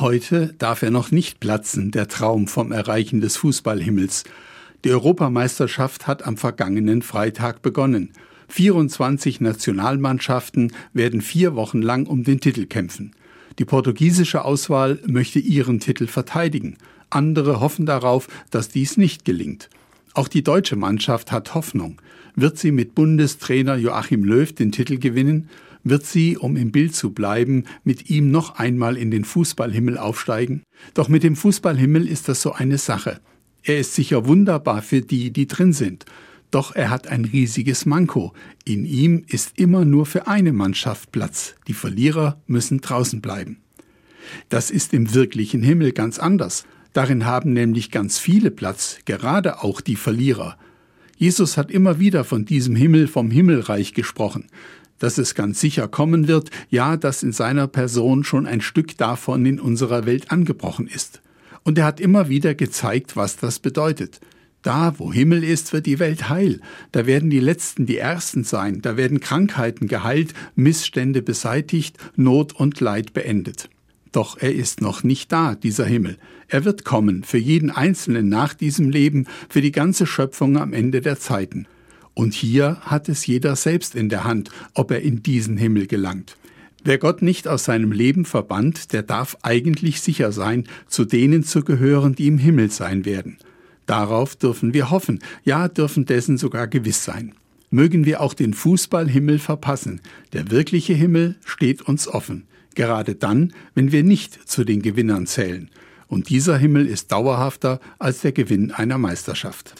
Heute darf er noch nicht platzen, der Traum vom Erreichen des Fußballhimmels. Die Europameisterschaft hat am vergangenen Freitag begonnen. 24 Nationalmannschaften werden vier Wochen lang um den Titel kämpfen. Die portugiesische Auswahl möchte ihren Titel verteidigen. Andere hoffen darauf, dass dies nicht gelingt. Auch die deutsche Mannschaft hat Hoffnung. Wird sie mit Bundestrainer Joachim Löw den Titel gewinnen? Wird sie, um im Bild zu bleiben, mit ihm noch einmal in den Fußballhimmel aufsteigen? Doch mit dem Fußballhimmel ist das so eine Sache. Er ist sicher wunderbar für die, die drin sind. Doch er hat ein riesiges Manko. In ihm ist immer nur für eine Mannschaft Platz. Die Verlierer müssen draußen bleiben. Das ist im wirklichen Himmel ganz anders. Darin haben nämlich ganz viele Platz, gerade auch die Verlierer. Jesus hat immer wieder von diesem Himmel, vom Himmelreich gesprochen, dass es ganz sicher kommen wird, ja, dass in seiner Person schon ein Stück davon in unserer Welt angebrochen ist. Und er hat immer wieder gezeigt, was das bedeutet. Da, wo Himmel ist, wird die Welt heil. Da werden die Letzten die Ersten sein. Da werden Krankheiten geheilt, Missstände beseitigt, Not und Leid beendet. Doch er ist noch nicht da, dieser Himmel. Er wird kommen, für jeden Einzelnen nach diesem Leben, für die ganze Schöpfung am Ende der Zeiten. Und hier hat es jeder selbst in der Hand, ob er in diesen Himmel gelangt. Wer Gott nicht aus seinem Leben verbannt, der darf eigentlich sicher sein, zu denen zu gehören, die im Himmel sein werden. Darauf dürfen wir hoffen, ja dürfen dessen sogar gewiss sein. Mögen wir auch den Fußballhimmel verpassen. Der wirkliche Himmel steht uns offen, gerade dann, wenn wir nicht zu den Gewinnern zählen. Und dieser Himmel ist dauerhafter als der Gewinn einer Meisterschaft.